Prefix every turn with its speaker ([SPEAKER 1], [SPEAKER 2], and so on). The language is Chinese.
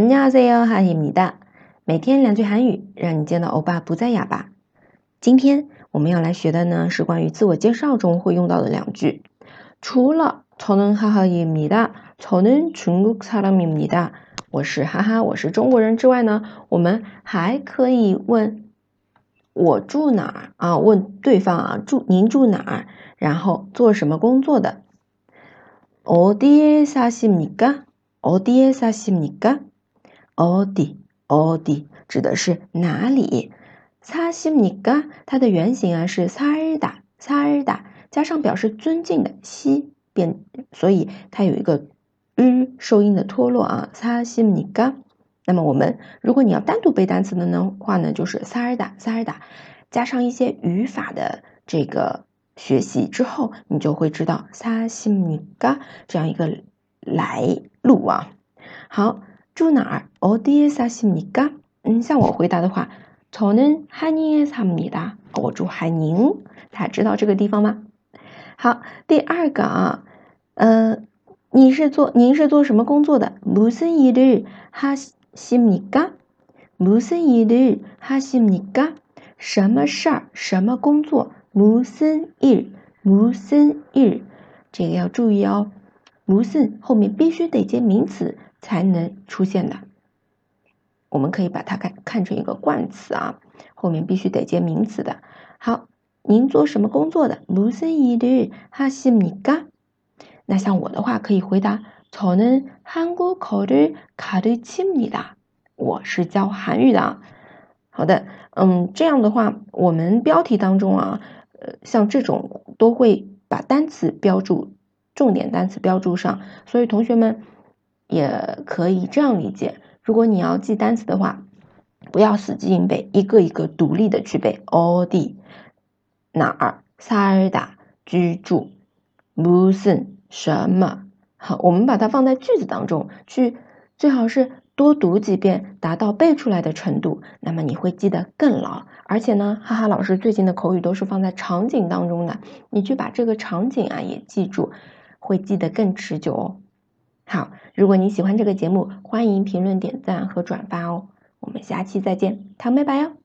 [SPEAKER 1] 안녕하세요하입니다每天两句韩语，让你见到欧巴不再哑巴。今天我们要来学的呢是关于自我介绍中会用到的两句。除了저는하하입니 다， 저는중국사람입니 다， 我是哈哈，我是中国人之外呢，我们还可以问我住哪儿啊？问对方啊，住您住哪儿？然后做什么工作的？어디에사십니 까？ 어디에사십니 까？ 어디 어디指的是哪里？사십니 까？ 它的原型啊是사르다사르다加上表示尊敬的西变，所以它有一个日收音的脱落啊。사십니 까？ 那么我们如果你要单独背单词的呢话呢，就是사르다사르다加上一些语法的这个学习之后，你就会知道사십니까这样一个来路啊。好， 住哪儿？어디에사십니 까？ 嗯，像我回答的话，저는한인에삽니 다。 我住汉宁，大家知道这个地方吗？好，第二个啊，呃，你是做您是做什么工作的？무슨일을하십니 까？ 무슨일을하십니 까？ 什么事儿？什么工作？무슨일무슨일这个要注意哦，무슨后面必须得接名词 才能出现的。我们可以把它看看成一个冠词啊，后面必须得接名词的。好，您做什么工作的？무슨일을하십니 까？ 那像我的话，可以回答：저는한국어를가르칩니 다。 我是教韩语的。好的，嗯，这样的话，我们标题当中啊，呃，像这种都会把单词标注，重点单词标注上，所以同学们 也可以这样理解。如果你要记单词的话，不要死记硬背，一个一个独立的去背。어디哪儿살다居住무슨什么好，我们把它放在句子当中去，最好是多读几遍，达到背出来的程度，那么你会记得更牢。而且呢，哈哈老师最近的口语都是放在场景当中的，你去把这个场景啊也记住，会记得更持久哦。 好，如果你喜欢这个节目，欢迎评论、点赞和转发哦。我们下期再见，糖拜拜哟。